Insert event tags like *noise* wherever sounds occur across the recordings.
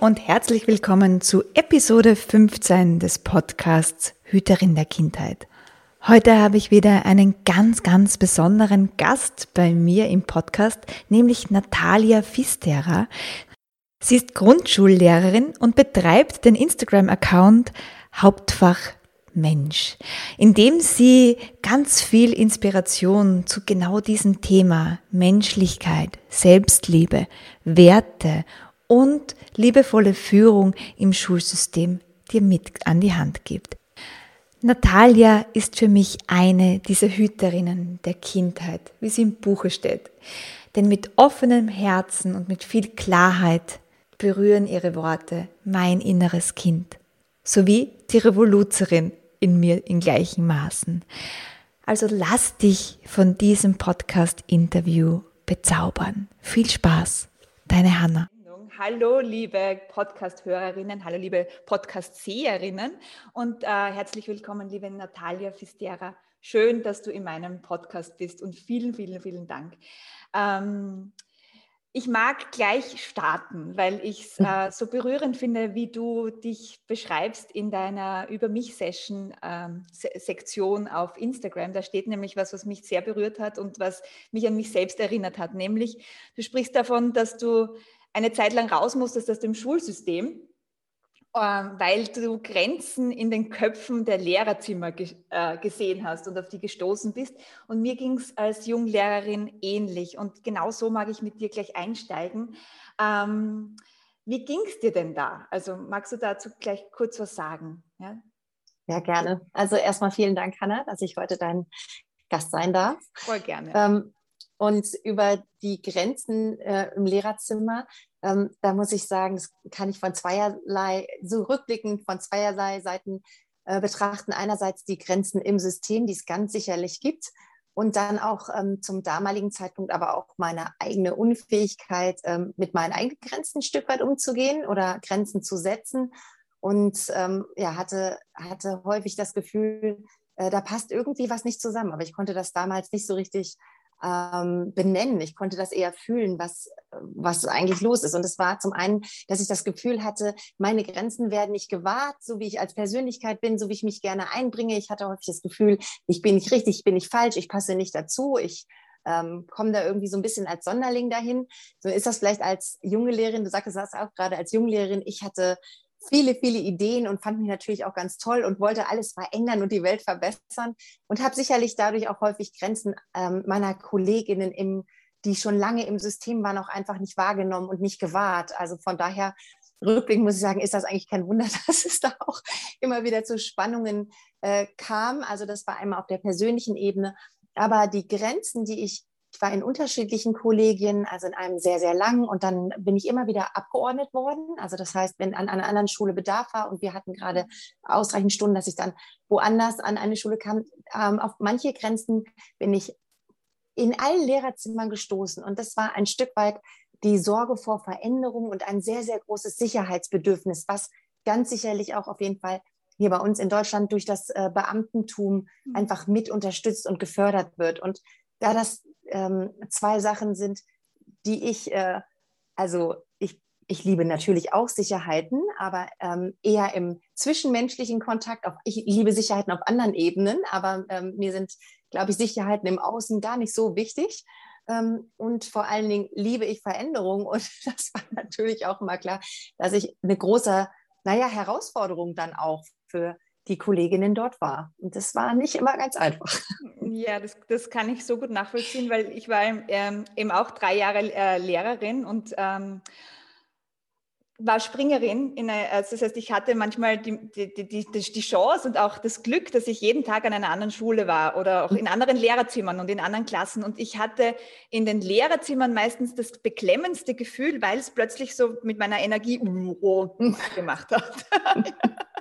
Und herzlich willkommen zu Episode 15 des Podcasts Hüterin der Kindheit. Heute habe ich wieder einen ganz, ganz besonderen Gast bei mir im Podcast, nämlich Natalia Fistera. Sie ist Grundschullehrerin und betreibt den Instagram-Account Hauptfach Mensch, in dem sie ganz viel Inspiration zu genau diesem Thema Menschlichkeit, Selbstliebe, Werte und liebevolle Führung im Schulsystem dir mit an die Hand gibt. Natalia ist für mich eine dieser Hüterinnen der Kindheit, wie sie im Buche steht. Denn mit offenem Herzen und mit viel Klarheit berühren ihre Worte mein inneres Kind, sowie die Revoluzerin in mir in gleichen Maßen. Also lass dich von diesem Podcast-Interview bezaubern. Viel Spaß, deine Hanna. Hallo, liebe Podcast-Hörerinnen, hallo, liebe Podcast-Seherinnen und äh, herzlich willkommen, liebe Natalia Fistera. Schön, dass du in meinem Podcast bist und vielen, vielen, vielen Dank. Ähm, ich mag gleich starten, weil ich es äh, *laughs* so berührend finde, wie du dich beschreibst in deiner Über mich-Session ähm, auf Instagram. Da steht nämlich was, was mich sehr berührt hat und was mich an mich selbst erinnert hat. Nämlich, du sprichst davon, dass du eine Zeit lang raus musstest aus dem Schulsystem, ähm, weil du Grenzen in den Köpfen der Lehrerzimmer äh, gesehen hast und auf die gestoßen bist. Und mir ging es als Junglehrerin ähnlich. Und genau so mag ich mit dir gleich einsteigen. Ähm, wie ging es dir denn da? Also magst du dazu gleich kurz was sagen? Ja, ja gerne. Also erstmal vielen Dank, Hanna, dass ich heute dein Gast sein darf. Voll gerne. Ähm, und über die Grenzen äh, im Lehrerzimmer, ähm, da muss ich sagen, das kann ich von zweierlei, so rückblickend von zweierlei Seiten äh, betrachten. Einerseits die Grenzen im System, die es ganz sicherlich gibt. Und dann auch ähm, zum damaligen Zeitpunkt aber auch meine eigene Unfähigkeit, ähm, mit meinen eigenen Grenzen ein Stück weit umzugehen oder Grenzen zu setzen. Und ähm, ja, hatte, hatte häufig das Gefühl, äh, da passt irgendwie was nicht zusammen. Aber ich konnte das damals nicht so richtig ähm, benennen. Ich konnte das eher fühlen, was, was eigentlich los ist. Und es war zum einen, dass ich das Gefühl hatte, meine Grenzen werden nicht gewahrt, so wie ich als Persönlichkeit bin, so wie ich mich gerne einbringe. Ich hatte häufig das Gefühl, ich bin nicht richtig, ich bin nicht falsch, ich passe nicht dazu, ich ähm, komme da irgendwie so ein bisschen als Sonderling dahin. So ist das vielleicht als junge Lehrerin, du sagtest das auch gerade als Junglehrerin, ich hatte viele, viele Ideen und fand mich natürlich auch ganz toll und wollte alles verändern und die Welt verbessern und habe sicherlich dadurch auch häufig Grenzen ähm, meiner Kolleginnen, im, die schon lange im System waren, auch einfach nicht wahrgenommen und nicht gewahrt. Also von daher rückblickend muss ich sagen, ist das eigentlich kein Wunder, *laughs* dass es da auch immer wieder zu Spannungen äh, kam. Also das war einmal auf der persönlichen Ebene, aber die Grenzen, die ich ich war in unterschiedlichen Kollegien, also in einem sehr, sehr langen und dann bin ich immer wieder abgeordnet worden. Also das heißt, wenn an, einer anderen Schule Bedarf war und wir hatten gerade ausreichend Stunden, dass ich dann woanders an eine Schule kam, ähm, auf manche Grenzen bin ich in allen Lehrerzimmern gestoßen und das war ein Stück weit die Sorge vor Veränderung und ein sehr, sehr großes Sicherheitsbedürfnis, was ganz sicherlich auch auf jeden Fall hier bei uns in Deutschland durch das äh, Beamtentum mhm. einfach mit unterstützt und gefördert wird. Und da das ähm, zwei Sachen sind, die ich, äh, also ich, ich liebe natürlich auch Sicherheiten, aber ähm, eher im zwischenmenschlichen Kontakt. Auf, ich liebe Sicherheiten auf anderen Ebenen, aber ähm, mir sind, glaube ich, Sicherheiten im Außen gar nicht so wichtig. Ähm, und vor allen Dingen liebe ich Veränderung. Und *laughs* das war natürlich auch immer klar, dass ich eine große, naja, Herausforderung dann auch für die Kolleginnen dort war. Und das war nicht immer ganz einfach. Ja, das, das kann ich so gut nachvollziehen, weil ich war ähm, eben auch drei Jahre äh, Lehrerin und ähm, war Springerin. In eine, also das heißt, ich hatte manchmal die, die, die, die, Chance und auch das Glück, dass ich jeden Tag an einer anderen Schule war oder auch in anderen Lehrerzimmern und in anderen Klassen. Und ich hatte in den Lehrerzimmern meistens das beklemmendste Gefühl, weil es plötzlich so mit meiner Energie *laughs* gemacht hat. *laughs*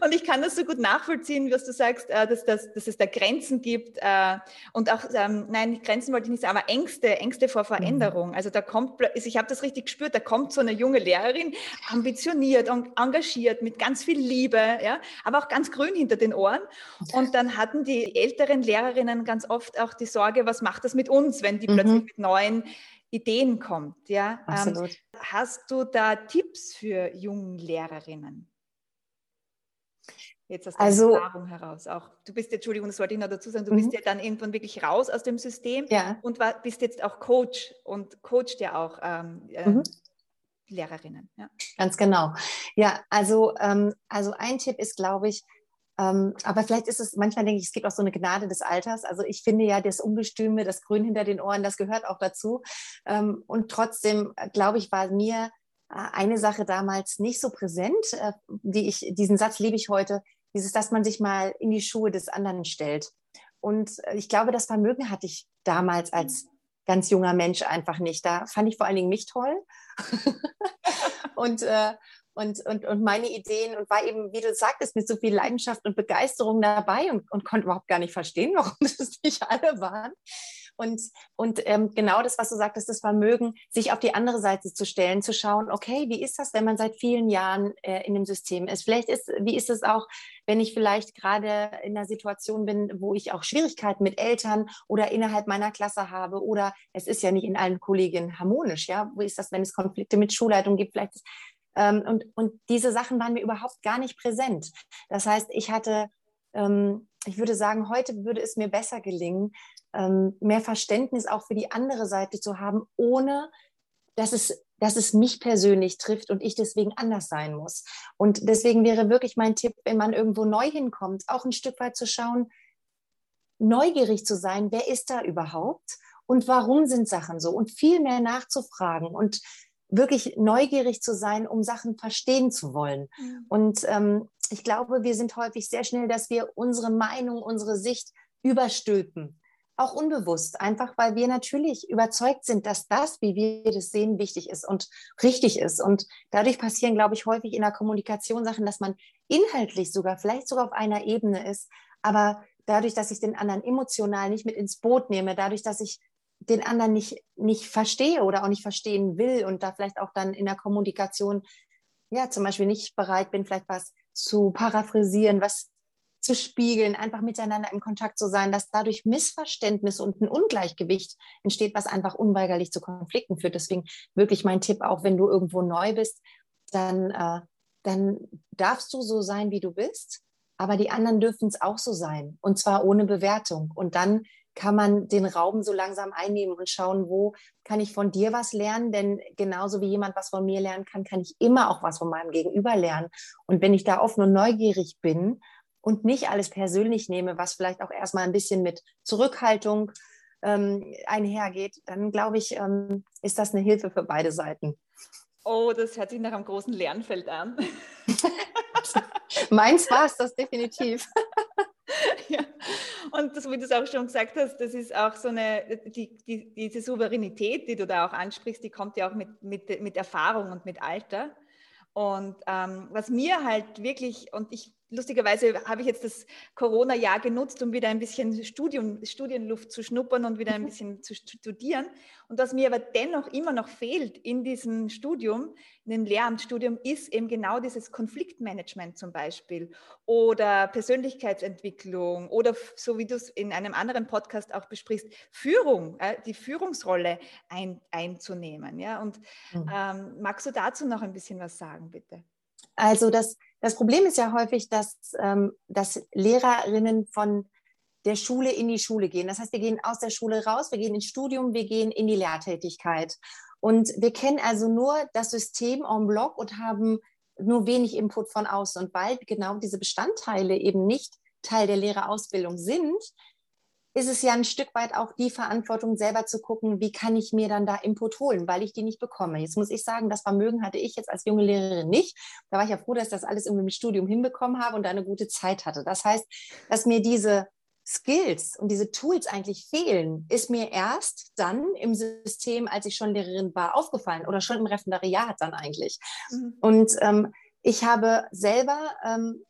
Und ich kann das so gut nachvollziehen, was du sagst, äh, dass, dass, dass es da Grenzen gibt äh, und auch, ähm, nein, Grenzen wollte ich nicht sagen, aber Ängste, Ängste vor Veränderung. Mhm. Also da kommt, also ich habe das richtig gespürt, da kommt so eine junge Lehrerin, ambitioniert und engagiert, mit ganz viel Liebe, ja, aber auch ganz grün hinter den Ohren. Und dann hatten die älteren Lehrerinnen ganz oft auch die Sorge, was macht das mit uns, wenn die mhm. plötzlich mit neuen Ideen kommt, ja. Ähm, Absolut. Hast du da Tipps für jungen Lehrerinnen? Jetzt aus der also, Erfahrung heraus auch. Du bist jetzt, Entschuldigung, das wollte ich noch dazu sagen, du bist mhm. ja dann irgendwann wirklich raus aus dem System ja. und war, bist jetzt auch Coach und coacht ja auch ähm, äh, mhm. Lehrerinnen. Ja. Ganz genau. Ja, also, ähm, also ein Tipp ist, glaube ich, ähm, aber vielleicht ist es, manchmal denke ich, es gibt auch so eine Gnade des Alters. Also ich finde ja, das Ungestüme, das Grün hinter den Ohren, das gehört auch dazu. Ähm, und trotzdem, äh, glaube ich, war mir äh, eine Sache damals nicht so präsent, äh, die ich, diesen Satz liebe ich heute, dieses, dass man sich mal in die Schuhe des anderen stellt. Und äh, ich glaube, das Vermögen hatte ich damals als ganz junger Mensch einfach nicht. Da fand ich vor allen Dingen mich toll *laughs* und, äh, und, und, und meine Ideen und war eben, wie du sagtest, mit so viel Leidenschaft und Begeisterung dabei und, und konnte überhaupt gar nicht verstehen, *laughs* warum das nicht alle waren. Und, und ähm, genau das, was du sagtest, das Vermögen, sich auf die andere Seite zu stellen, zu schauen, okay, wie ist das, wenn man seit vielen Jahren äh, in dem System ist? Vielleicht ist, wie ist es auch, wenn ich vielleicht gerade in einer Situation bin, wo ich auch Schwierigkeiten mit Eltern oder innerhalb meiner Klasse habe oder es ist ja nicht in allen Kolleginnen harmonisch, ja? Wie ist das, wenn es Konflikte mit Schulleitung gibt? Vielleicht ist, ähm, und, und diese Sachen waren mir überhaupt gar nicht präsent. Das heißt, ich hatte ähm, ich würde sagen, heute würde es mir besser gelingen, ähm, mehr Verständnis auch für die andere Seite zu haben, ohne dass es, dass es mich persönlich trifft und ich deswegen anders sein muss. Und deswegen wäre wirklich mein Tipp, wenn man irgendwo neu hinkommt, auch ein Stück weit zu schauen, neugierig zu sein, wer ist da überhaupt und warum sind Sachen so und viel mehr nachzufragen und wirklich neugierig zu sein, um Sachen verstehen zu wollen. Mhm. Und ähm, ich glaube, wir sind häufig sehr schnell, dass wir unsere Meinung, unsere Sicht überstülpen. Auch unbewusst, einfach weil wir natürlich überzeugt sind, dass das, wie wir das sehen, wichtig ist und richtig ist. Und dadurch passieren, glaube ich, häufig in der Kommunikation Sachen, dass man inhaltlich sogar, vielleicht sogar auf einer Ebene ist, aber dadurch, dass ich den anderen emotional nicht mit ins Boot nehme, dadurch, dass ich den anderen nicht, nicht verstehe oder auch nicht verstehen will und da vielleicht auch dann in der Kommunikation, ja, zum Beispiel nicht bereit bin, vielleicht was zu paraphrasieren, was zu spiegeln, einfach miteinander im Kontakt zu sein, dass dadurch Missverständnis und ein Ungleichgewicht entsteht, was einfach unweigerlich zu Konflikten führt. Deswegen wirklich mein Tipp, auch wenn du irgendwo neu bist, dann, äh, dann darfst du so sein, wie du bist, aber die anderen dürfen es auch so sein und zwar ohne Bewertung. Und dann kann man den Raum so langsam einnehmen und schauen, wo kann ich von dir was lernen? Denn genauso wie jemand was von mir lernen kann, kann ich immer auch was von meinem Gegenüber lernen. Und wenn ich da offen und neugierig bin und nicht alles persönlich nehme, was vielleicht auch erstmal ein bisschen mit Zurückhaltung ähm, einhergeht, dann glaube ich, ähm, ist das eine Hilfe für beide Seiten. Oh, das hört sich nach einem großen Lernfeld an. *laughs* Meins war es das definitiv. *laughs* ja. Und das, wie du es auch schon gesagt hast, das ist auch so eine, die, die, diese Souveränität, die du da auch ansprichst, die kommt ja auch mit, mit, mit Erfahrung und mit Alter. Und ähm, was mir halt wirklich, und ich lustigerweise habe ich jetzt das Corona-Jahr genutzt, um wieder ein bisschen Studium, Studienluft zu schnuppern und wieder ein mhm. bisschen zu studieren. Und was mir aber dennoch immer noch fehlt in diesem Studium, in dem Lehramtsstudium, ist eben genau dieses Konfliktmanagement zum Beispiel oder Persönlichkeitsentwicklung oder so wie du es in einem anderen Podcast auch besprichst, Führung, die Führungsrolle ein, einzunehmen. Ja? Und mhm. ähm, magst du dazu noch ein bisschen was sagen, bitte? Also das, das Problem ist ja häufig, dass, ähm, dass Lehrerinnen von der Schule in die Schule gehen. Das heißt, wir gehen aus der Schule raus, wir gehen ins Studium, wir gehen in die Lehrtätigkeit. Und wir kennen also nur das System en bloc und haben nur wenig Input von außen. Und weil genau diese Bestandteile eben nicht Teil der Lehrerausbildung sind, ist es ja ein Stück weit auch die Verantwortung, selber zu gucken, wie kann ich mir dann da Input holen, weil ich die nicht bekomme. Jetzt muss ich sagen, das Vermögen hatte ich jetzt als junge Lehrerin nicht. Da war ich ja froh, dass ich das alles irgendwie im Studium hinbekommen habe und da eine gute Zeit hatte. Das heißt, dass mir diese Skills und diese Tools eigentlich fehlen, ist mir erst dann im System, als ich schon Lehrerin war, aufgefallen oder schon im Referendariat dann eigentlich. Mhm. Und ähm, ich habe selber ähm,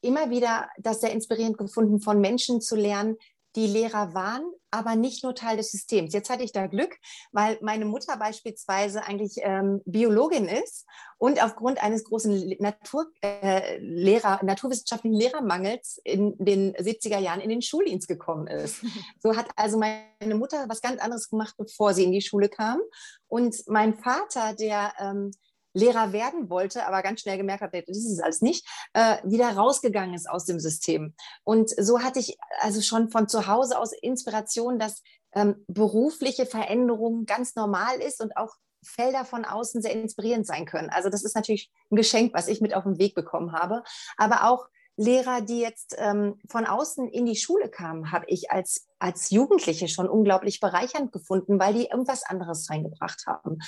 immer wieder das sehr inspirierend gefunden, von Menschen zu lernen, die Lehrer waren, aber nicht nur Teil des Systems. Jetzt hatte ich da Glück, weil meine Mutter beispielsweise eigentlich ähm, Biologin ist und aufgrund eines großen Natur, äh, Lehrer, naturwissenschaftlichen Lehrermangels in den 70er Jahren in den Schuldienst gekommen ist. *laughs* So hat also meine Mutter was ganz anderes gemacht, bevor sie in die Schule kam. Und mein Vater, der ähm, Lehrer werden wollte, aber ganz schnell gemerkt hat, das ist alles nicht, äh, wieder rausgegangen ist aus dem System. Und so hatte ich also schon von zu Hause aus Inspiration, dass ähm, berufliche Veränderung ganz normal ist und auch Felder von außen sehr inspirierend sein können. Also das ist natürlich ein Geschenk, was ich mit auf den Weg bekommen habe. Aber auch Lehrer, die jetzt ähm, von außen in die Schule kamen, habe ich als, als Jugendliche schon unglaublich bereichernd gefunden, weil die irgendwas anderes reingebracht haben.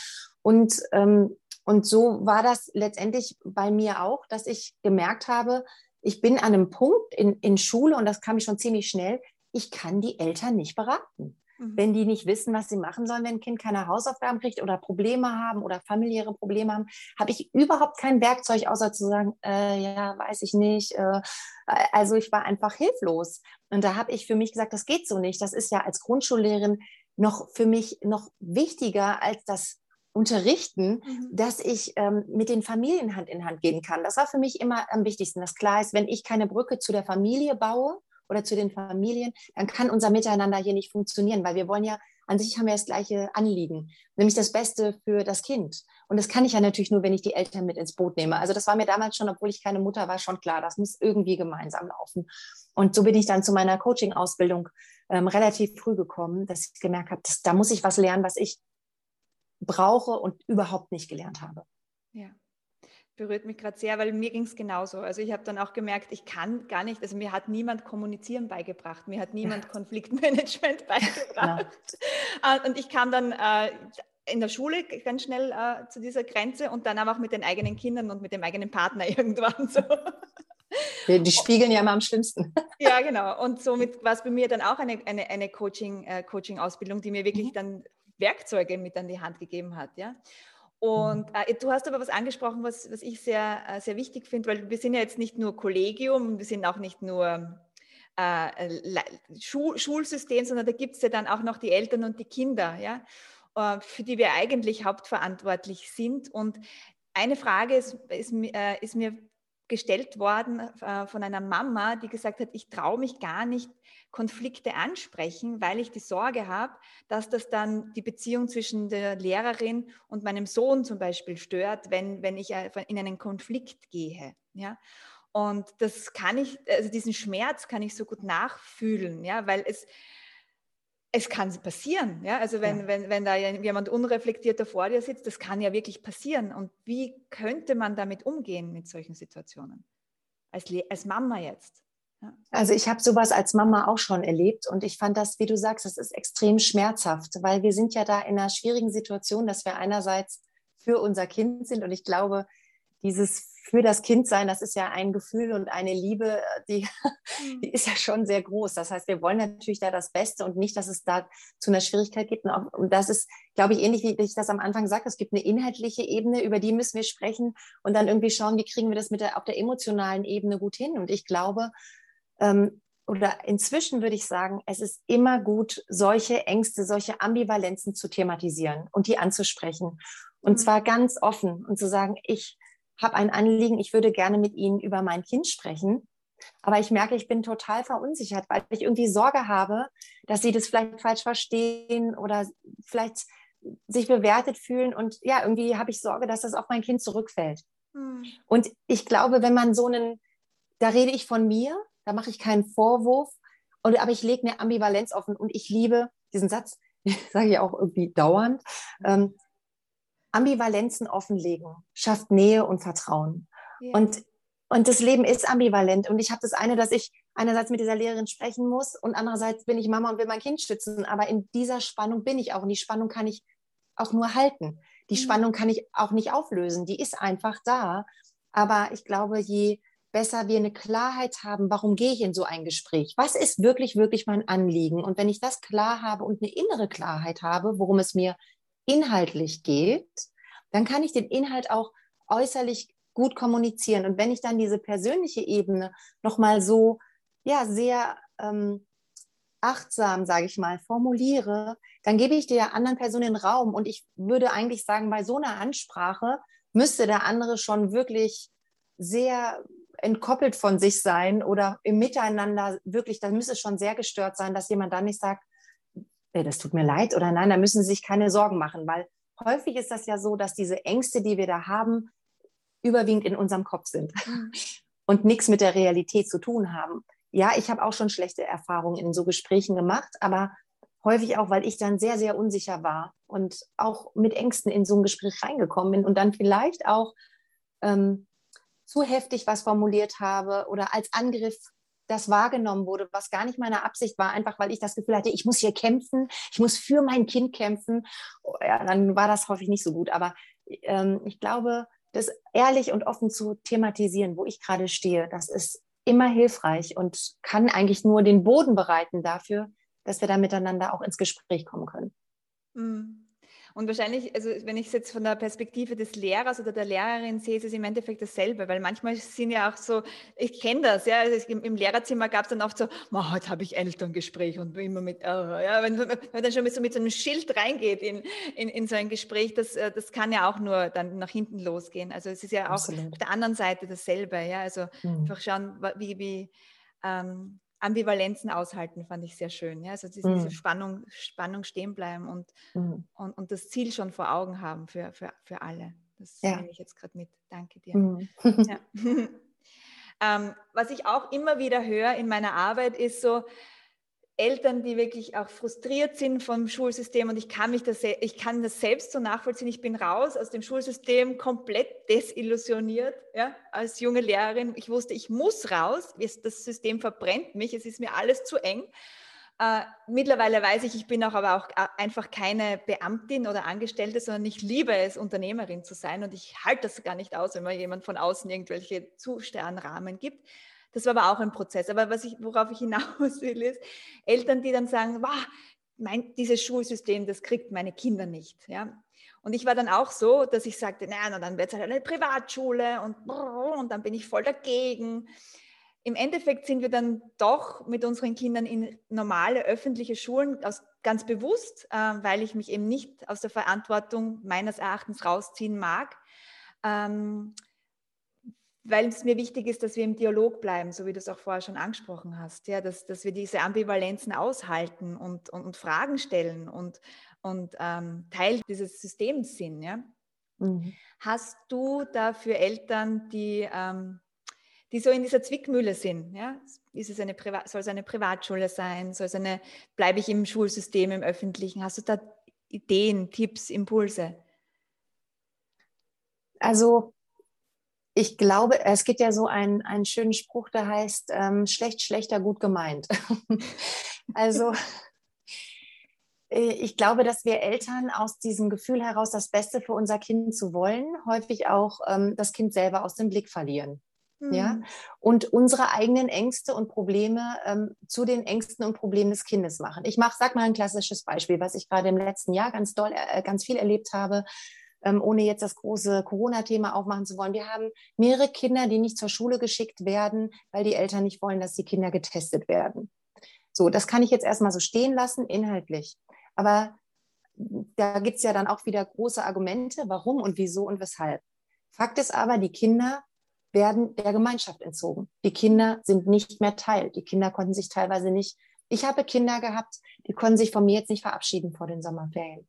Und ähm, und so war das letztendlich bei mir auch, dass ich gemerkt habe, ich bin an einem Punkt in, in Schule, und das kam ich schon ziemlich schnell, ich kann die Eltern nicht beraten. Mhm. Wenn die nicht wissen, was sie machen sollen, wenn ein Kind keine Hausaufgaben kriegt oder Probleme haben oder familiäre Probleme haben, habe ich überhaupt kein Werkzeug, außer zu sagen, äh, ja, weiß ich nicht. Äh, also ich war einfach hilflos. Und da habe ich für mich gesagt, das geht so nicht. Das ist ja als Grundschullehrerin noch für mich noch wichtiger als das unterrichten, mhm. dass ich ähm, mit den Familien Hand in Hand gehen kann. Das war für mich immer am wichtigsten, dass klar ist, wenn ich keine Brücke zu der Familie baue oder zu den Familien, dann kann unser Miteinander hier nicht funktionieren, weil wir wollen ja, an sich haben wir das gleiche Anliegen, nämlich das Beste für das Kind. Und das kann ich ja natürlich nur, wenn ich die Eltern mit ins Boot nehme. Also das war mir damals schon, obwohl ich keine Mutter war, schon klar, das muss irgendwie gemeinsam laufen. Und so bin ich dann zu meiner Coaching-Ausbildung ähm, relativ früh gekommen, dass ich gemerkt habe, dass, da muss ich was lernen, was ich brauche und überhaupt nicht gelernt habe. Ja, berührt mich gerade sehr, weil mir ging es genauso. Also ich habe dann auch gemerkt, ich kann gar nicht, also mir hat niemand Kommunizieren beigebracht, mir hat niemand ja. Konfliktmanagement *laughs* beigebracht. Ja. Äh, und ich kam dann äh, in der Schule ganz schnell äh, zu dieser Grenze und dann aber auch mit den eigenen Kindern und mit dem eigenen Partner *laughs* irgendwann so. Die, die spiegeln ja immer am schlimmsten. *laughs* Ja, genau. Und somit war es bei mir dann auch eine, eine, eine Coaching, äh, Coaching-Ausbildung, die mir wirklich mhm. dann Werkzeuge mit an die Hand gegeben hat. Ja? Und mhm. äh, du hast aber was angesprochen, was, was ich sehr, äh, sehr wichtig finde, weil wir sind ja jetzt nicht nur Kollegium, wir sind auch nicht nur äh, Schul Schulsystem, sondern da gibt es ja dann auch noch die Eltern und die Kinder, ja, äh, für die wir eigentlich hauptverantwortlich sind. Und eine Frage ist, ist, äh, ist mir gestellt worden äh, von einer Mama, die gesagt hat, ich traue mich gar nicht, Konflikte ansprechen, weil ich die Sorge habe, dass das dann die Beziehung zwischen der Lehrerin und meinem Sohn zum Beispiel stört, wenn, wenn ich äh, in einen Konflikt gehe. Ja? Und das kann ich, also diesen Schmerz kann ich so gut nachfühlen, ja, weil es, es kann passieren. Ja? Also wenn, ja. wenn, wenn da jemand unreflektierter vor dir sitzt, das kann ja wirklich passieren. Und wie könnte man damit umgehen mit solchen Situationen? Als, als Mama jetzt. Ja. Also ich habe sowas als Mama auch schon erlebt und ich fand das, wie du sagst, das ist extrem schmerzhaft, weil wir sind ja da in einer schwierigen Situation, dass wir einerseits für unser Kind sind und ich glaube, dieses für das Kind sein, das ist ja ein Gefühl und eine Liebe, *laughs* die, mhm. die ist ja schon sehr groß. Das heißt, wir wollen natürlich da das Beste und nicht, dass es da zu einer Schwierigkeit gibt. Und, auch, und das ist, glaube ich, ähnlich wie ich das am Anfang sagte, es gibt eine inhaltliche Ebene, über die müssen wir sprechen und dann irgendwie schauen, wie kriegen wir das mit der, auf der emotionalen Ebene gut hin. Und ich glaube, ähm, oder inzwischen würde ich sagen, es ist immer gut, solche Ängste, solche Ambivalenzen zu thematisieren und die anzusprechen. Und mhm. zwar ganz offen und zu sagen, ich habe ein Anliegen, ich würde gerne mit Ihnen über mein Kind sprechen. Aber ich merke, ich bin total verunsichert, weil ich irgendwie Sorge habe, dass Sie das vielleicht falsch verstehen oder vielleicht sich bewertet fühlen. Und ja, irgendwie habe ich Sorge, dass das auf mein Kind zurückfällt. Mhm. Und ich glaube, wenn man so einen, da rede ich von mir, da mache ich keinen Vorwurf, und, aber ich lege eine Ambivalenz offen und ich liebe diesen Satz, *laughs* sage ich auch irgendwie dauernd. Ähm, Ambivalenzen offenlegen schafft Nähe und Vertrauen. Ja. Und, und das Leben ist ambivalent. Und ich habe das eine, dass ich einerseits mit dieser Lehrerin sprechen muss und andererseits bin ich Mama und will mein Kind schützen. Aber in dieser Spannung bin ich auch und die Spannung kann ich auch nur halten. Die mhm. Spannung kann ich auch nicht auflösen. Die ist einfach da. Aber ich glaube, je besser wir eine Klarheit haben, warum gehe ich in so ein Gespräch? Was ist wirklich, wirklich mein Anliegen? Und wenn ich das klar habe und eine innere Klarheit habe, worum es mir inhaltlich geht, dann kann ich den Inhalt auch äußerlich gut kommunizieren. Und wenn ich dann diese persönliche Ebene nochmal so, ja, sehr ähm, achtsam, sage ich mal, formuliere, dann gebe ich der anderen Person den Raum. Und ich würde eigentlich sagen, bei so einer Ansprache müsste der andere schon wirklich sehr entkoppelt von sich sein oder im Miteinander wirklich, da müsste es schon sehr gestört sein, dass jemand dann nicht sagt, das tut mir leid oder nein, da müssen Sie sich keine Sorgen machen, weil häufig ist das ja so, dass diese Ängste, die wir da haben, überwiegend in unserem Kopf sind mhm. *laughs* und nichts mit der Realität zu tun haben. Ja, ich habe auch schon schlechte Erfahrungen in so Gesprächen gemacht, aber häufig auch, weil ich dann sehr, sehr unsicher war und auch mit Ängsten in so ein Gespräch reingekommen bin und dann vielleicht auch ähm, zu heftig was formuliert habe oder als Angriff das wahrgenommen wurde, was gar nicht meine Absicht war, einfach weil ich das Gefühl hatte, ich muss hier kämpfen, ich muss für mein Kind kämpfen. Oh, ja, dann war das häufig nicht so gut. Aber ähm, ich glaube, das ehrlich und offen zu thematisieren, wo ich gerade stehe, das ist immer hilfreich und kann eigentlich nur den Boden bereiten dafür, dass wir da miteinander auch ins Gespräch kommen können. Mhm. Und wahrscheinlich, also wenn ich es jetzt von der Perspektive des Lehrers oder der Lehrerin sehe, ist es im Endeffekt dasselbe, weil manchmal sind ja auch so, ich kenne das, ja, also im, im, Lehrerzimmer gab es dann oft so, oh, heute habe ich Elterngespräch und immer mit, oh, ja, wenn, wenn man dann schon mit so, mit so einem Schild reingeht in, in, in so ein Gespräch, das, äh, das kann ja auch nur dann nach hinten losgehen. Also es ist ja auch Absolut. auf der anderen Seite dasselbe, ja, also mhm. einfach schauen, wie, wie ähm, Ambivalenzen aushalten, fand ich sehr schön. Ja? Also diese, mhm. diese Spannung, Spannung stehen bleiben und, mhm. und, und das Ziel schon vor Augen haben für, für, für alle. Das ja. nehme ich jetzt gerade mit. Danke dir. Mhm. Ja. *laughs* ähm, was ich auch immer wieder höre in meiner Arbeit ist so, Eltern, die wirklich auch frustriert sind vom Schulsystem und ich kann mich das, ich kann das selbst so nachvollziehen. Ich bin raus aus dem Schulsystem komplett desillusioniert, ja, als junge Lehrerin. Ich wusste, ich muss raus. Das System verbrennt mich. Es ist mir alles zu eng. Äh, mittlerweile weiß ich, ich bin auch aber auch äh, einfach keine Beamtin oder Angestellte, sondern ich liebe es, Unternehmerin zu sein und ich halte das gar nicht aus, wenn mir jemand von außen irgendwelche Zusternrahmen gibt. Das war aber auch ein Prozess. Aber was ich, worauf ich hinaus *laughs* will, ist Eltern, die dann sagen, wow, mein, dieses Schulsystem, das kriegt meine Kinder nicht. Ja? Und ich war dann auch so, dass ich sagte, nein, und dann wird es halt eine Privatschule und, und dann bin ich voll dagegen. Im Endeffekt sind wir dann doch mit unseren Kindern in normale öffentliche Schulen aus, ganz bewusst, äh, weil ich mich eben nicht aus der Verantwortung meines Erachtens rausziehen mag. Ähm, weil es mir wichtig ist, dass wir im Dialog bleiben, so wie du es auch vorher schon angesprochen hast, ja, dass, dass wir diese Ambivalenzen aushalten und, und, und Fragen stellen und, und ähm, Teil dieses Systems sind. Ja? Mhm. Hast du dafür Eltern, die, ähm, die so in dieser Zwickmühle sind? Ja? Ist es eine soll es eine Privatschule sein? Soll es eine, bleibe ich im Schulsystem, im Öffentlichen? Hast du da Ideen, Tipps, Impulse? Also ich glaube, es gibt ja so einen, einen schönen Spruch, der heißt, ähm, schlecht, schlechter, gut gemeint. *laughs* also äh, ich glaube, dass wir Eltern aus diesem Gefühl heraus, das Beste für unser Kind zu wollen, häufig auch ähm, das Kind selber aus dem Blick verlieren. Mhm. Ja, und unsere eigenen Ängste und Probleme ähm, zu den Ängsten und Problemen des Kindes machen. Ich mache, sag mal ein klassisches Beispiel, was ich gerade im letzten Jahr ganz doll, äh, ganz viel erlebt habe ähm, ohne jetzt das große Corona-Thema aufmachen zu wollen. Wir haben mehrere Kinder, die nicht zur Schule geschickt werden, weil die Eltern nicht wollen, dass die Kinder getestet werden. So, das kann ich jetzt erstmal so stehen lassen, inhaltlich. Aber da gibt es ja dann auch wieder große Argumente, warum und wieso und weshalb. Fakt ist aber, die Kinder werden der Gemeinschaft entzogen. Die Kinder sind nicht mehr Teil. Die Kinder konnten sich teilweise nicht. Ich habe Kinder gehabt, die konnten sich von mir jetzt nicht verabschieden vor den Sommerferien.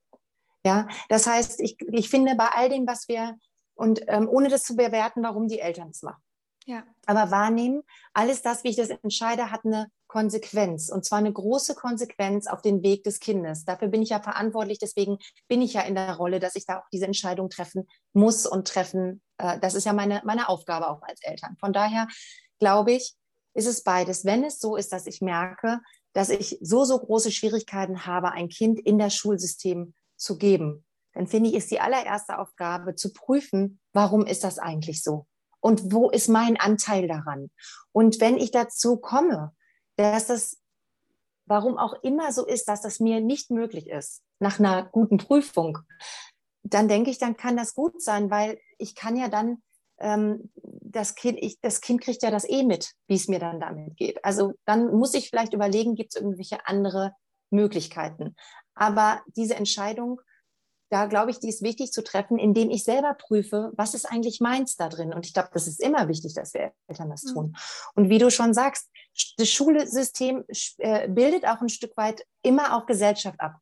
Ja, das heißt, ich, ich finde bei all dem, was wir und ähm, ohne das zu bewerten, warum die Eltern es machen. Ja. Aber wahrnehmen, alles das, wie ich das entscheide, hat eine Konsequenz und zwar eine große Konsequenz auf den Weg des Kindes. Dafür bin ich ja verantwortlich, deswegen bin ich ja in der Rolle, dass ich da auch diese Entscheidung treffen muss und treffen. Äh, das ist ja meine, meine Aufgabe auch als Eltern. Von daher glaube ich, ist es beides. Wenn es so ist, dass ich merke, dass ich so, so große Schwierigkeiten habe, ein Kind in das Schulsystem zu geben, dann finde ich, ist die allererste Aufgabe zu prüfen, warum ist das eigentlich so? Und wo ist mein Anteil daran? Und wenn ich dazu komme, dass das, warum auch immer so ist, dass das mir nicht möglich ist, nach einer guten Prüfung, dann denke ich, dann kann das gut sein, weil ich kann ja dann ähm, das Kind, ich, das Kind kriegt ja das eh mit, wie es mir dann damit geht. Also dann muss ich vielleicht überlegen, gibt es irgendwelche andere Möglichkeiten. Aber diese Entscheidung, da glaube ich, die ist wichtig zu treffen, indem ich selber prüfe, was ist eigentlich meins da drin. Und ich glaube, das ist immer wichtig, dass wir Eltern das mhm. tun. Und wie du schon sagst, das Schulsystem äh, bildet auch ein Stück weit immer auch Gesellschaft ab.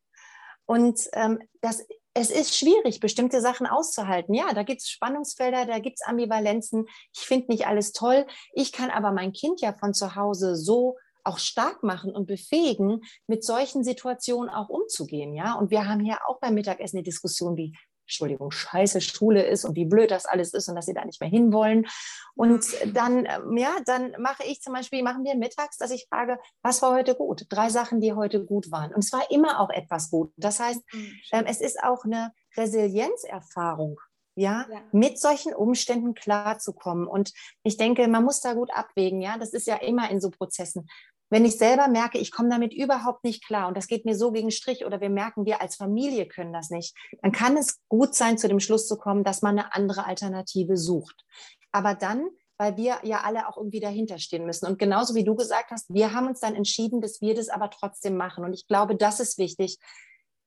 Und ähm, das es ist schwierig, bestimmte Sachen auszuhalten. Ja, da gibt es Spannungsfelder, da gibt es Ambivalenzen. Ich finde nicht alles toll. Ich kann aber mein Kind ja von zu Hause so auch stark machen und befähigen, mit solchen Situationen auch umzugehen. Ja, und wir haben hier auch beim Mittagessen eine Diskussion, wie Entschuldigung, scheiße Schule ist und wie blöd das alles ist und dass sie da nicht mehr hinwollen. Und dann, ähm, ja, dann mache ich zum Beispiel, machen wir mittags, dass ich frage, was war heute gut? Drei Sachen, die heute gut waren. Und es war immer auch etwas gut. Das heißt, mhm, ähm, es ist auch eine Resilienzerfahrung. Ja, ja, mit solchen Umständen klarzukommen. Und ich denke, man muss da gut abwägen. Ja, das ist ja immer in so Prozessen wenn ich selber merke, ich komme damit überhaupt nicht klar und das geht mir so gegen Strich oder wir merken, wir als Familie können das nicht, dann kann es gut sein, zu dem Schluss zu kommen, dass man eine andere Alternative sucht. Aber dann, weil wir ja alle auch irgendwie dahinter stehen müssen. Und genauso wie du gesagt hast, wir haben uns dann entschieden, dass wir das aber trotzdem machen. Und ich glaube, das ist wichtig,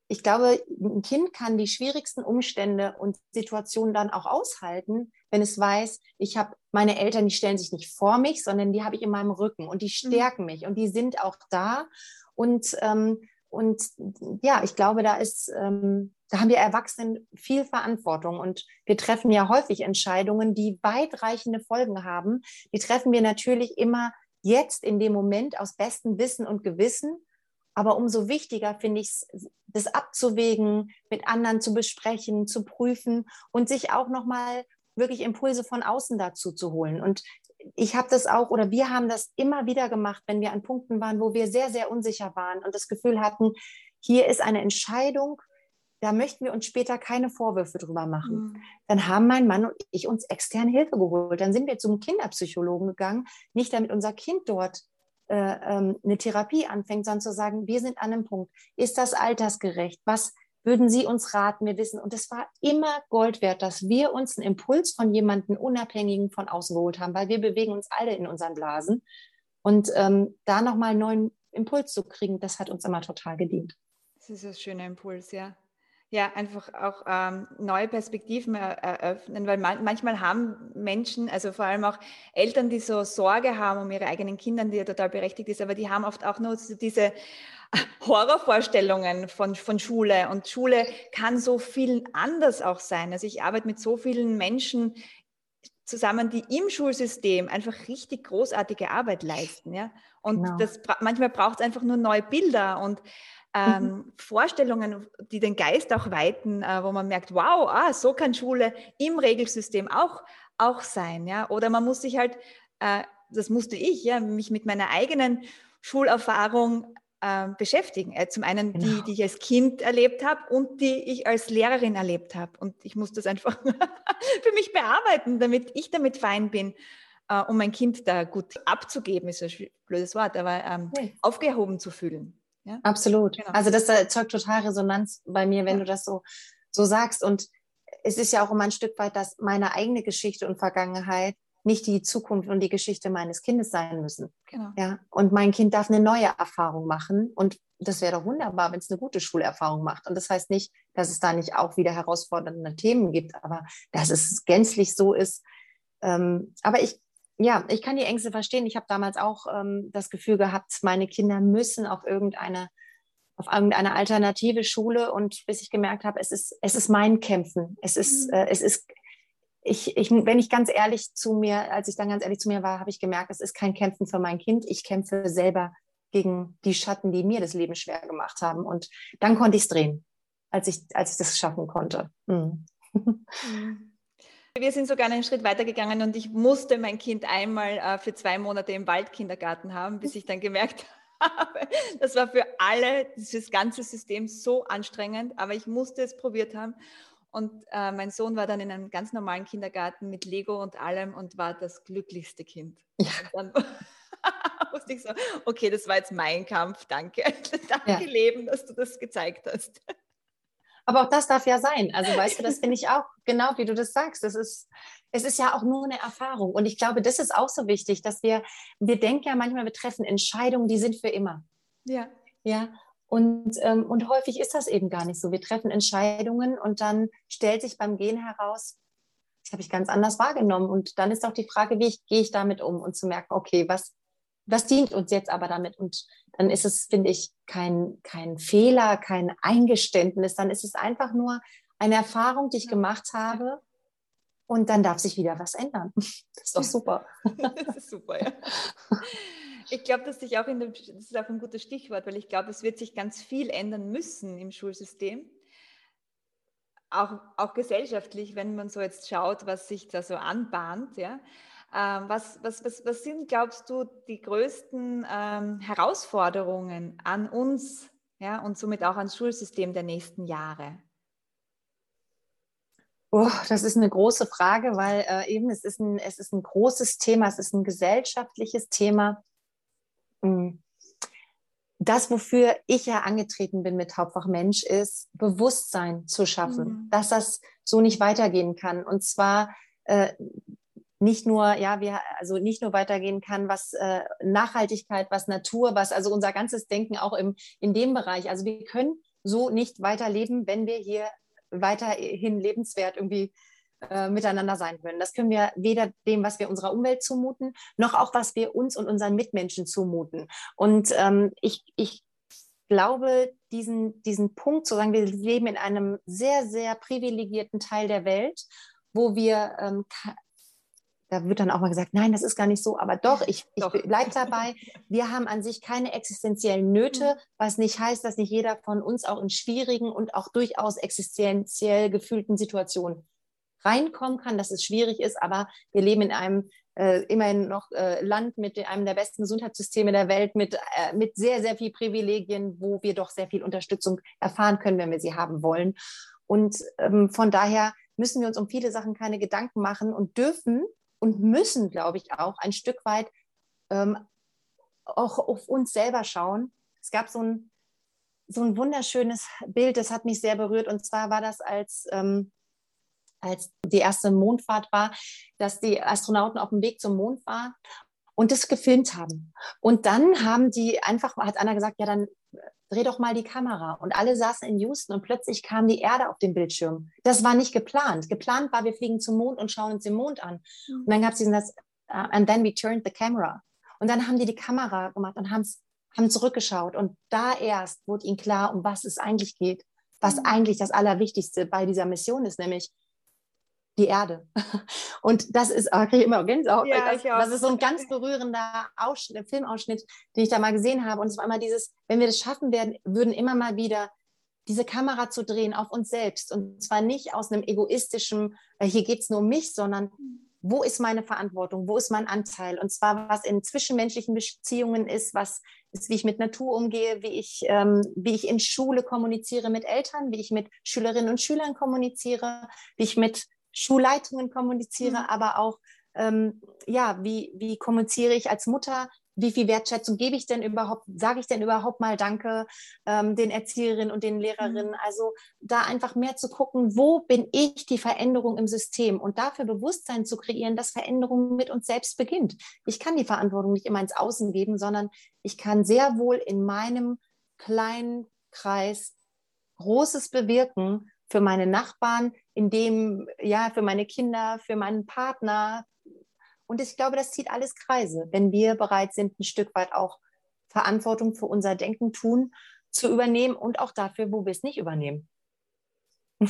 ich glaube, ein Kind kann die schwierigsten Umstände und Situationen dann auch aushalten, wenn es weiß, ich habe meine Eltern, die stellen sich nicht vor mich, sondern die habe ich in meinem Rücken und die mhm. stärken mich und die sind auch da. Und, ähm, und ja, ich glaube, da ist, ähm, da haben wir Erwachsenen viel Verantwortung und wir treffen ja häufig Entscheidungen, die weitreichende Folgen haben. Die treffen wir natürlich immer jetzt in dem Moment aus bestem Wissen und Gewissen aber umso wichtiger finde ich es, das abzuwägen, mit anderen zu besprechen, zu prüfen und sich auch nochmal wirklich Impulse von außen dazu zu holen. Und ich habe das auch oder wir haben das immer wieder gemacht, wenn wir an Punkten waren, wo wir sehr, sehr unsicher waren und das Gefühl hatten, hier ist eine Entscheidung, da möchten wir uns später keine Vorwürfe drüber machen. Mhm. Dann haben mein Mann und ich uns externe Hilfe geholt. Dann sind wir zum Kinderpsychologen gegangen, nicht damit unser Kind dort äh, ähm, eine Therapie anfängt, sondern zu sagen, wir sind an einem Punkt. Ist das altersgerecht? Was würden Sie uns raten? Wir wissen, und es war immer Gold wert, dass wir uns einen Impuls von jemandem Unabhängigen von außen geholt haben, weil wir bewegen uns alle in unseren Blasen. Und ähm, da nochmal einen neuen Impuls zu kriegen, das hat uns immer total gedient. Das ist ein schöner Impuls, ja. Ja, einfach auch ähm, neue Perspektiven eröffnen, weil man, manchmal haben Menschen, also vor allem auch Eltern, die so Sorge haben um ihre eigenen Kinder, die ja total berechtigt ist, aber die haben oft auch nur so diese Horrorvorstellungen von, von Schule. Und Schule kann so viel anders auch sein. Also ich arbeite mit so vielen Menschen zusammen, die im Schulsystem einfach richtig großartige Arbeit leisten. Ja? Und genau. das, manchmal braucht es einfach nur neue Bilder und ähm, mhm. Vorstellungen, die den Geist auch weiten, äh, wo man merkt, wow, ah, so kann Schule im Regelsystem auch, auch sein. Ja? Oder man muss sich halt, äh, das musste ich, ja, mich mit meiner eigenen Schulerfahrung äh, beschäftigen. Äh, zum einen genau. die, die ich als Kind erlebt habe und die ich als Lehrerin erlebt habe. Und ich muss das einfach *laughs* für mich bearbeiten, damit ich damit fein bin äh, um mein Kind da gut abzugeben, ist ein blödes Wort, aber ähm, okay. aufgehoben zu fühlen. Ja? Absolut. Genau. Also das erzeugt total Resonanz bei mir, wenn ja. du das so, so sagst. Und es ist ja auch immer ein Stück weit, dass meine eigene Geschichte und Vergangenheit nicht die Zukunft und die Geschichte meines Kindes sein müssen. Genau. Ja. Und mein Kind darf eine neue Erfahrung machen. Und das wäre doch wunderbar, wenn es eine gute Schulerfahrung macht. Und das heißt nicht, dass es da nicht auch wieder herausfordernde Themen gibt, aber dass es gänzlich so ist. Ähm, aber ich ja, ich kann die Ängste verstehen. Ich habe damals auch ähm, das Gefühl gehabt, meine Kinder müssen auf irgendeine auf irgendeine alternative Schule und bis ich gemerkt habe, es ist es ist mein Kämpfen. Es ist mhm. äh, es ist ich, ich, wenn ich ganz ehrlich zu mir, als ich dann ganz ehrlich zu mir war, habe ich gemerkt, es ist kein Kämpfen für mein Kind. Ich kämpfe selber gegen die Schatten, die mir das Leben schwer gemacht haben. Und dann konnte ich es drehen, als ich, als ich das schaffen konnte. Mhm. Wir sind sogar einen Schritt weitergegangen und ich musste mein Kind einmal äh, für zwei Monate im Waldkindergarten haben, bis ich dann gemerkt *laughs* habe, das war für alle dieses ganze System so anstrengend, aber ich musste es probiert haben. Und äh, mein Sohn war dann in einem ganz normalen Kindergarten mit Lego und allem und war das glücklichste Kind. Ja. Und dann *laughs* wusste ich so, okay, das war jetzt mein Kampf, danke. *laughs* danke, ja. Leben, dass du das gezeigt hast. Aber auch das darf ja sein. Also weißt du, das *laughs* finde ich auch, genau wie du das sagst. Das ist, es ist ja auch nur eine Erfahrung. Und ich glaube, das ist auch so wichtig, dass wir, wir denken ja manchmal, wir treffen Entscheidungen, die sind für immer. Ja. Ja. Und, ähm, und häufig ist das eben gar nicht so. Wir treffen Entscheidungen und dann stellt sich beim Gehen heraus, das habe ich ganz anders wahrgenommen. Und dann ist auch die Frage, wie ich, gehe ich damit um und zu merken, okay, was, was dient uns jetzt aber damit? Und dann ist es, finde ich, kein, kein Fehler, kein Eingeständnis. Dann ist es einfach nur eine Erfahrung, die ich gemacht habe. Und dann darf sich wieder was ändern. *laughs* Das ist doch *laughs* super. Das ist super, ja. *laughs* Ich glaube, dass sich auch in dem, das ist auch ein gutes Stichwort, weil ich glaube, es wird sich ganz viel ändern müssen im Schulsystem. Auch, auch gesellschaftlich, wenn man so jetzt schaut, was sich da so anbahnt, ja. Ähm, was, was, was, was sind, glaubst du, die größten ähm, Herausforderungen an uns ja, und somit auch ans Schulsystem der nächsten Jahre? Oh, das ist eine große Frage, weil äh, eben es ist, ein, es ist ein großes Thema, es ist ein gesellschaftliches Thema. Mm. Das, wofür ich ja angetreten bin mit Hauptfach Mensch, ist Bewusstsein zu schaffen, mhm. dass das so nicht weitergehen kann. Und zwar äh, nicht nur, ja, wir, also nicht nur weitergehen kann, was äh, Nachhaltigkeit, was Natur, was also unser ganzes Denken auch im, in dem Bereich. Also wir können so nicht weiterleben, wenn wir hier weiterhin lebenswert irgendwie äh, miteinander sein können. Das können wir weder dem, was wir unserer Umwelt zumuten, noch auch, was wir uns und unseren Mitmenschen zumuten. Und ähm, ich, ich glaube, diesen, diesen Punkt zu sagen, wir leben in einem sehr, sehr privilegierten Teil der Welt, wo wir ähm, da wird dann auch mal gesagt, nein, das ist gar nicht so, aber doch, ich, ich bleibe *laughs* dabei. Wir haben an sich keine existenziellen Nöte, mhm. was nicht heißt, dass nicht jeder von uns auch in schwierigen und auch durchaus existenziell gefühlten Situationen reinkommen kann, dass es schwierig ist, aber wir leben in einem äh, immerhin noch äh, Land mit einem der besten Gesundheitssysteme der Welt, mit, äh, mit sehr, sehr viel Privilegien, wo wir doch sehr viel Unterstützung erfahren können, wenn wir sie haben wollen. Und ähm, von daher müssen wir uns um viele Sachen keine Gedanken machen und dürfen und müssen, glaube ich, auch ein Stück weit ähm, auch auf uns selber schauen. Es gab so ein, so ein wunderschönes Bild, das hat mich sehr berührt. Und zwar war das, als, ähm, als die erste Mondfahrt war, dass die Astronauten auf dem Weg zum Mond waren und das gefilmt haben. Und dann haben die einfach, hat einer gesagt, ja, dann dreh doch mal die Kamera. Und alle saßen in Houston und plötzlich kam die Erde auf dem Bildschirm. Das war nicht geplant. Geplant war, wir fliegen zum Mond und schauen uns den Mond an. Mhm. Und dann gab es diesen Satz, uh, and then we turned the camera. Und dann haben die die Kamera gemacht und haben's, haben zurückgeschaut. Und da erst wurde ihnen klar, um was es eigentlich geht. Was mhm. eigentlich das Allerwichtigste bei dieser Mission ist, nämlich die Erde. *laughs* Und das ist, kriege ich immer Gänsehaut. Ja, das, das ist so ein ganz *laughs* berührender Ausschnitt, Filmausschnitt, den ich da mal gesehen habe. Und es war immer dieses, wenn wir das schaffen werden, würden immer mal wieder diese Kamera zu drehen auf uns selbst. Und zwar nicht aus einem egoistischen, äh, hier geht's nur um mich, sondern wo ist meine Verantwortung, wo ist mein Anteil? Und zwar, was in zwischenmenschlichen Beziehungen ist, was ist, wie ich mit Natur umgehe, wie ich, ähm, wie ich in Schule kommuniziere mit Eltern, wie ich mit Schülerinnen und Schülern kommuniziere, wie ich mit Schulleitungen kommuniziere, mhm. aber auch ähm, ja, wie, wie kommuniziere ich als Mutter? Wie viel Wertschätzung gebe ich denn überhaupt? Sage ich denn überhaupt mal Danke ähm, den Erzieherinnen und den Lehrerinnen? Mhm. Also da einfach mehr zu gucken, wo bin ich die Veränderung im System und dafür Bewusstsein zu kreieren, dass Veränderung mit uns selbst beginnt. Ich kann die Verantwortung nicht immer ins Außen geben, sondern ich kann sehr wohl in meinem kleinen Kreis Großes bewirken für meine Nachbarn, in dem, ja, für meine Kinder, für meinen Partner. Und ich glaube, das zieht alles Kreise, wenn wir bereit sind, ein Stück weit auch Verantwortung für unser Denken tun, zu übernehmen und auch dafür, wo wir es nicht übernehmen. *laughs*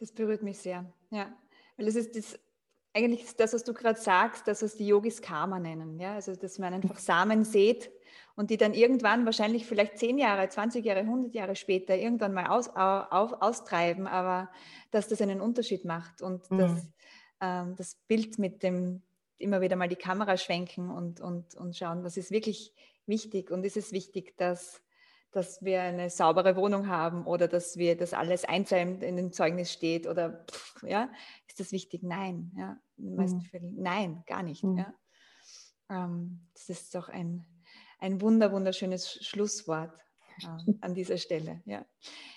Das berührt mich sehr, ja. Weil es ist das, eigentlich das, was du gerade sagst, das, was die Yogis Karma nennen, ja. Also, dass man einfach Samen sät und die dann irgendwann, wahrscheinlich vielleicht zehn Jahre, 20 Jahre, 100 Jahre später irgendwann mal aus, auf, austreiben, aber dass das einen Unterschied macht und mhm. das, ähm, das Bild mit dem immer wieder mal die Kamera schwenken und, und, und schauen, was ist wirklich wichtig und ist es wichtig, dass dass wir eine saubere Wohnung haben oder dass wir das alles einzahlen in dem Zeugnis steht oder pff, ja, ist das wichtig? Nein, ja, in den meisten mhm. Fällen nein, gar nicht. Mhm. Ja. Ähm, das ist doch ein, ein wunder, wunderschönes Schlusswort äh, an dieser Stelle. Ja.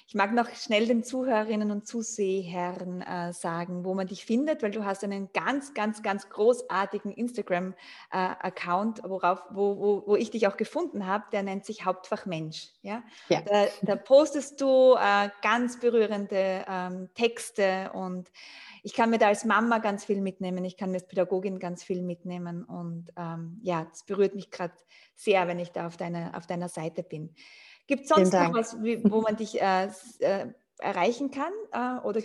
Ich mag noch schnell den Zuhörerinnen und Zusehern äh, sagen, wo man dich findet, weil du hast einen ganz, ganz, ganz großartigen Instagram-Account, äh, worauf, wo, wo, wo ich dich auch gefunden habe, der nennt sich Hauptfach Mensch. Ja? ja. Da, da postest du äh, ganz berührende ähm, Texte und ich kann mir da als Mama ganz viel mitnehmen, ich kann mir als Pädagogin ganz viel mitnehmen und ähm, ja, es berührt mich gerade sehr, wenn ich da auf deiner, auf deiner Seite bin. Gibt es sonst noch was, wo man dich äh, äh, erreichen kann? Äh, oder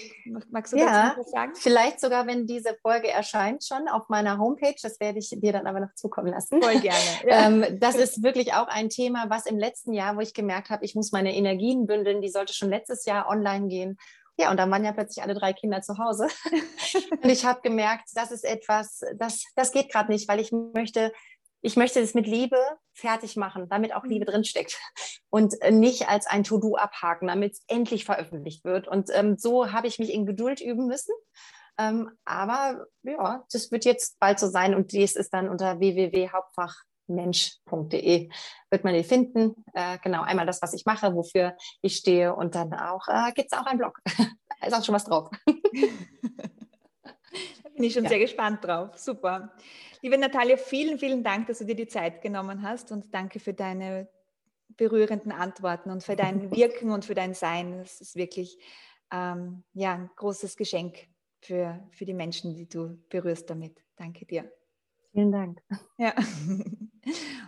magst du ja, dazu sagen? Vielleicht sogar, wenn diese Folge erscheint, schon auf meiner Homepage. Das werde ich dir dann aber noch zukommen lassen. Voll gerne. *laughs* Ja. ähm, das ist wirklich auch ein Thema, was im letzten Jahr, wo ich gemerkt habe, ich muss meine Energien bündeln, die sollte schon letztes Jahr online gehen. Ja, und dann waren ja plötzlich alle drei Kinder zu Hause. *laughs* und ich habe gemerkt, das ist etwas, das, das geht gerade nicht, weil ich möchte ich möchte es mit Liebe fertig machen, damit auch Liebe mhm. drinsteckt und äh, nicht als ein To-Do abhaken, damit es endlich veröffentlicht wird. Und ähm, so habe ich mich in Geduld üben müssen. Ähm, aber ja, das wird jetzt bald so sein und dies ist dann unter www.hauptfachmensch.de wird man die finden. Äh, genau, einmal das, was ich mache, wofür ich stehe und dann auch äh, gibt es auch einen Blog. *laughs* da ist auch schon was drauf. da bin ich schon ja. sehr gespannt drauf. Super. Liebe Natalia, vielen, vielen Dank, dass du dir die Zeit genommen hast und danke für deine berührenden Antworten und für dein *laughs* Wirken und für dein Sein. Das ist wirklich ähm, ja, ein großes Geschenk für, für die Menschen, die du berührst damit. Danke dir. Vielen Dank. Ja.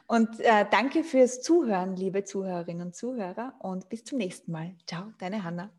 Und äh, danke fürs Zuhören, liebe Zuhörerinnen und Zuhörer. Und bis zum nächsten Mal. Ciao, deine Hanna.